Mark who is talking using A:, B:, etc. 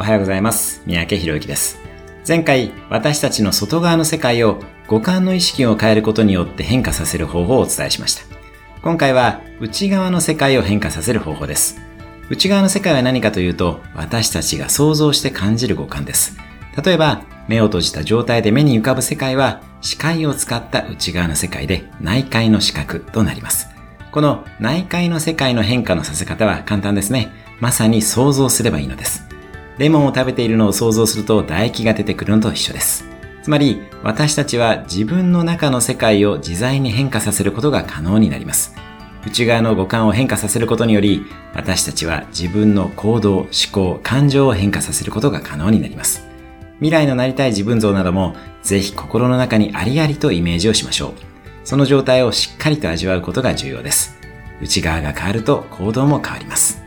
A: おはようございます。三宅博之です。前回、私たちの外側の世界を五感の意識を変えることによって変化させる方法をお伝えしました。今回は内側の世界を変化させる方法です。内側の世界は何かというと、私たちが想像して感じる五感です。例えば、目を閉じた状態で目に浮かぶ世界は、視界を使った内側の世界で内界の視覚となります。この内界の世界の変化のさせ方は簡単ですね。まさに想像すればいいのです。レモンを食べているのを想像すると唾液が出てくるのと一緒です。つまり、私たちは自分の中の世界を自在に変化させることが可能になります。内側の五感を変化させることにより、私たちは自分の行動、思考、感情を変化させることが可能になります。未来のなりたい自分像なども、ぜひ心の中にありありとイメージをしましょう。その状態をしっかりと味わうことが重要です。内側が変わると行動も変わります。